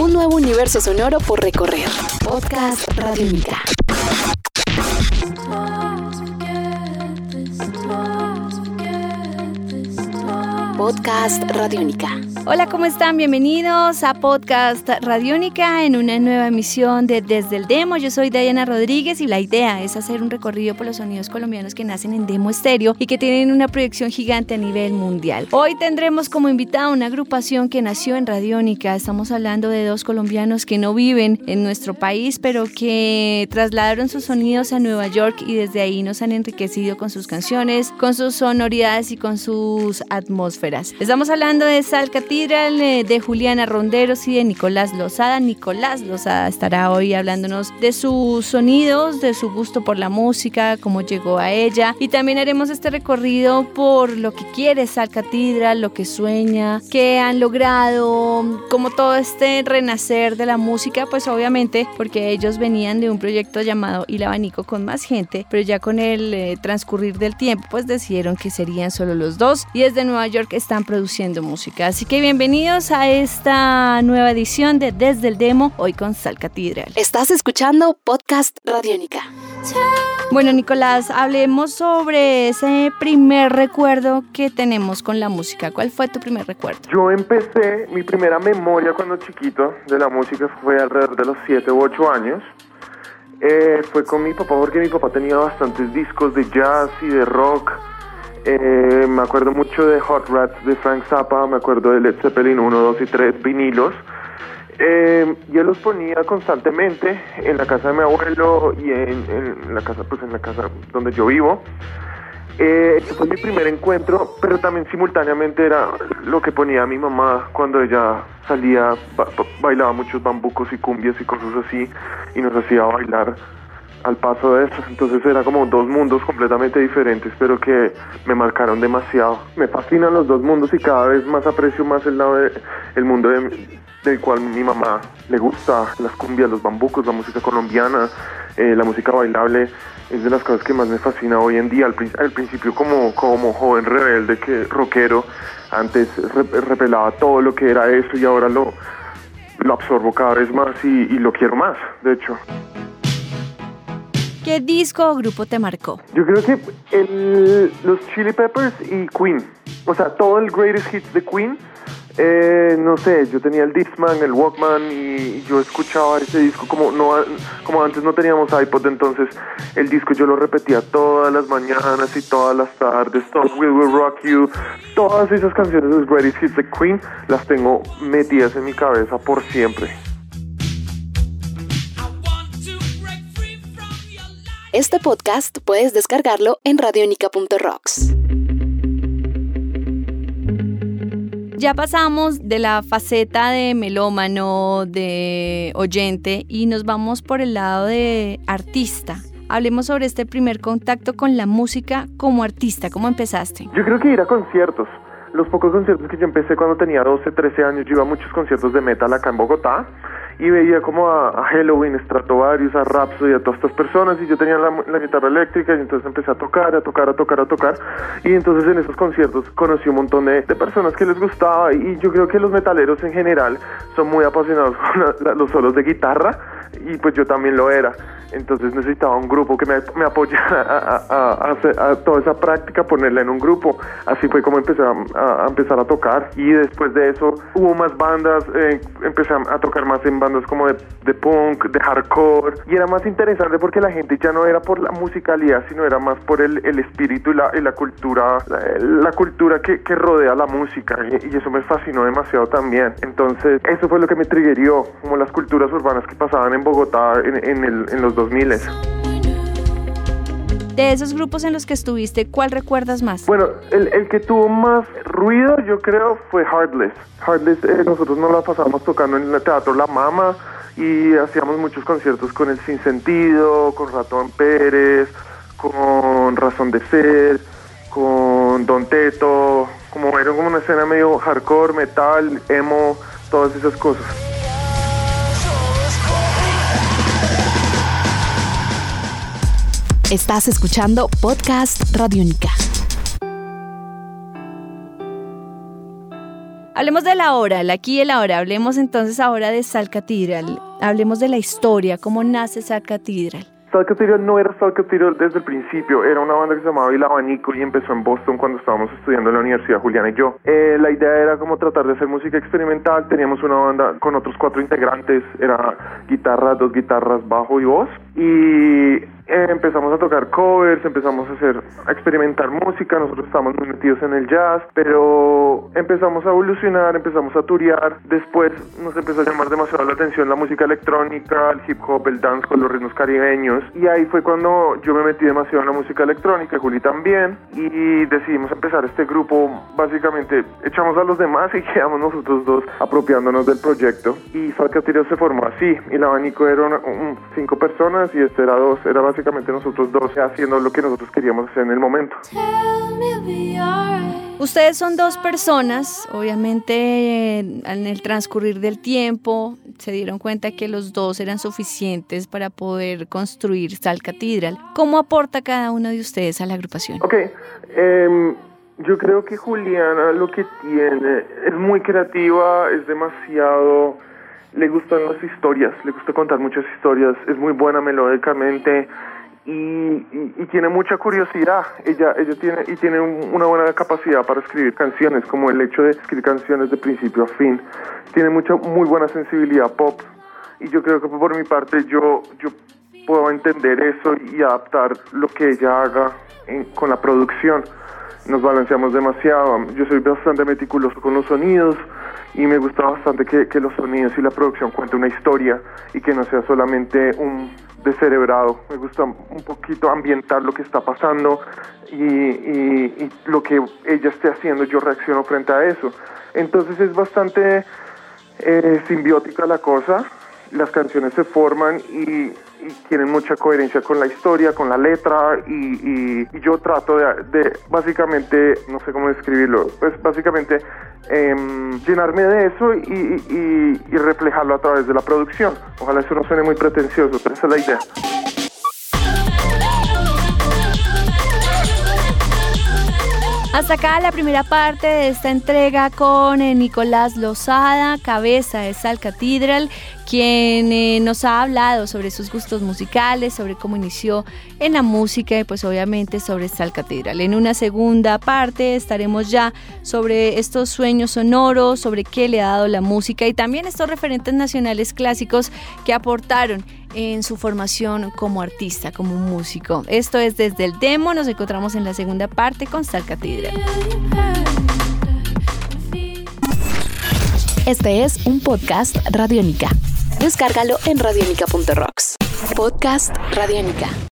Un nuevo universo sonoro por recorrer. Podcast Radiónica. Podcast Radiónica. Hola, ¿cómo están? Bienvenidos a Podcast Radiónica en una nueva emisión de Desde el Demo. Yo soy Diana Rodríguez y la idea es hacer un recorrido por los sonidos colombianos que nacen en Demo Estéreo y que tienen una proyección gigante a nivel mundial. Hoy tendremos como invitada una agrupación que nació en Radiónica. Estamos hablando de dos colombianos que no viven en nuestro país, pero que trasladaron sus sonidos a Nueva York y desde ahí nos han enriquecido con sus canciones, con sus sonoridades y con sus atmósferas. Estamos hablando de Sal Catedral, eh, de Juliana Ronderos y de Nicolás Lozada. Nicolás Lozada estará hoy hablándonos de sus sonidos, de su gusto por la música, cómo llegó a ella. Y también haremos este recorrido por lo que quiere Sal Catedral, lo que sueña, qué han logrado, como todo este renacer de la música, pues obviamente porque ellos venían de un proyecto llamado Il Abanico con más gente, pero ya con el eh, transcurrir del tiempo, pues decidieron que serían solo los dos y desde Nueva York están produciendo música. Así que bienvenidos a esta nueva edición de Desde el Demo, hoy con Sal Catedral. Estás escuchando Podcast Radiónica. Bueno, Nicolás, hablemos sobre ese primer recuerdo que tenemos con la música. ¿Cuál fue tu primer recuerdo? Yo empecé, mi primera memoria cuando chiquito de la música fue alrededor de los 7 u 8 años. Eh, fue con mi papá porque mi papá tenía bastantes discos de jazz y de rock. Eh, me acuerdo mucho de Hot Rats de Frank Zappa, me acuerdo de Led Zeppelin 1, 2 y 3 vinilos. Eh, yo los ponía constantemente en la casa de mi abuelo y en, la casa, pues en la casa donde yo vivo. Eh, ese fue mi primer encuentro, pero también simultáneamente era lo que ponía mi mamá cuando ella salía, ba- ba- bailaba muchos bambucos y cumbias y cosas así, y nos hacía bailar al paso de eso. Entonces era como dos mundos completamente diferentes, pero que me marcaron demasiado. Me fascinan los dos mundos y cada vez más aprecio más el lado de, el mundo de- del cual mi mamá le gusta, las cumbias, los bambucos, la música colombiana, eh, la música bailable. Es de las cosas que más me fascina hoy en día. Al, prin- al principio como, como joven rebelde, que rockero, antes re- repelaba todo lo que era eso y ahora lo, lo absorbo cada vez más y, y lo quiero más, de hecho. ¿Qué disco o grupo te marcó? Yo creo que el- los Chili Peppers y Queen, o sea, todo el greatest hits de Queen, eh, no sé, yo tenía el Discman, el Walkman y yo escuchaba ese disco como no como antes no teníamos iPod, entonces el disco yo lo repetía todas las mañanas y todas las tardes, todo We Will Rock You, todas esas canciones de greatest hits de Queen las tengo metidas en mi cabeza por siempre. Este podcast puedes descargarlo en radionica.rocks. Ya pasamos de la faceta de melómano, de oyente, y nos vamos por el lado de artista. Hablemos sobre este primer contacto con la música como artista. ¿Cómo empezaste? Yo creo que ir a conciertos. Los pocos conciertos que yo empecé cuando tenía 12, 13 años, yo iba a muchos conciertos de metal acá en Bogotá y veía como a, a Halloween, Stratovarius, a Rhapsody, a todas estas personas y yo tenía la, la guitarra eléctrica y entonces empecé a tocar, a tocar, a tocar, a tocar y entonces en esos conciertos conocí un montón de, personas que les gustaba y yo creo que los metaleros en general son muy apasionados con la- los solos de guitarra y pues yo también lo era. Entonces necesitaba un grupo que me, me apoyara a, a- a- hacer- a toda esa práctica, ponerla en un grupo. Así fue como empecé a, empezar a tocar. Y después de eso hubo más bandas, eh, empecé a tocar más en bandas como de, de punk, de hardcore. Y era más interesante porque la gente ya no era por la musicalidad, sino era más por el, el espíritu y la, y la cultura, la, la cultura que, que rodea la música. Y, y eso me fascinó demasiado también. Entonces eso fue lo que me triggerió, como las culturas urbanas que pasaban en Bogotá en, en, el, en los 2000. De esos grupos en los que estuviste, ¿cuál recuerdas más? Bueno, el, el que tuvo más ruido, yo creo, fue Heartless. Heartless, eh, nosotros nos la pasábamos tocando en el teatro La Mama y hacíamos muchos conciertos con El Sinsentido, con Ratón Pérez, con Razón de Ser, con Don Teto, como era como una escena medio hardcore, metal, emo, todas esas cosas. Estás escuchando Podcast Radiónica. Hablemos de la hora, el aquí y el ahora. Hablemos entonces ahora de Sal Cathedral. Hablemos de la historia, cómo nace Sal Cathedral. Sal Cathedral no era Sal Cathedral desde el principio, era una banda que se llamaba El Abanico y empezó en Boston cuando estábamos estudiando en la universidad, Juliana y yo. Eh, la idea era como tratar de hacer música experimental, teníamos una banda con otros cuatro integrantes, era guitarra, dos guitarras, bajo y voz. Y eh, empezamos a tocar covers, empezamos a hacer, a experimentar música, nosotros estábamos muy metidos en el jazz, pero empezamos a evolucionar, empezamos a turear, después nos empezó a llamar demasiado la atención la música electrónica, el hip hop, el dance con los ritmos caribeños, y ahí fue cuando yo me metí demasiado en la música electrónica, Juli también, y decidimos empezar este grupo, básicamente echamos a los demás y quedamos nosotros dos apropiándonos del proyecto, y Falcatiro se formó así, el abanico era cinco personas y este era dos, era básicamente básicamente nosotros dos haciendo lo que nosotros queríamos hacer en el momento. Ustedes son dos personas, obviamente en el transcurrir del tiempo se dieron cuenta que los dos eran suficientes para poder construir Sal Catedral. ¿Cómo aporta cada uno de ustedes a la agrupación? Ok, em, yo creo que Juliana lo que tiene es muy creativa, es demasiado le gustan las historias, le gusta contar muchas historias, es muy buena melódicamente y, tiene mucha curiosidad. Ella, ella tiene y tiene una buena capacidad para escribir canciones, como el hecho de escribir canciones de principio a fin. Tiene mucha muy buena sensibilidad pop y yo creo que por mi parte yo yo puedo entender eso y adaptar lo que ella haga con la producción. Nos balanceamos demasiado. Yo soy bastante meticuloso con los sonidos y me gusta bastante que, que los sonidos y la producción cuenten una historia y que no sea solamente un descerebrado. Me gusta un poquito ambientar lo que está pasando y, lo que ella esté haciendo, yo reacciono frente a eso. Entonces es bastante eh, simbiótica la cosa, las canciones se forman y, tienen mucha coherencia con la historia, con la letra y, yo trato de, básicamente, no sé cómo describirlo, pues básicamente em, llenarme de eso y, reflejarlo a través de la producción. Ojalá eso no suene muy pretencioso, pero esa es la idea. Hasta acá la primera parte de esta entrega con eh, Nicolás Lozada, cabeza de Sal Cathedral, quien eh, nos ha hablado sobre sus gustos musicales, sobre cómo inició en la música y pues obviamente sobre Sal Catedral. En una segunda parte estaremos ya sobre estos sueños sonoros, sobre qué le ha dado la música y también estos referentes nacionales clásicos que aportaron en su formación como artista, como músico. Esto es desde el demo, nos encontramos en la segunda parte con Sal Catedral. Este es un podcast Radiónica. Descárgalo en radionica.rocks. Podcast Radiónica.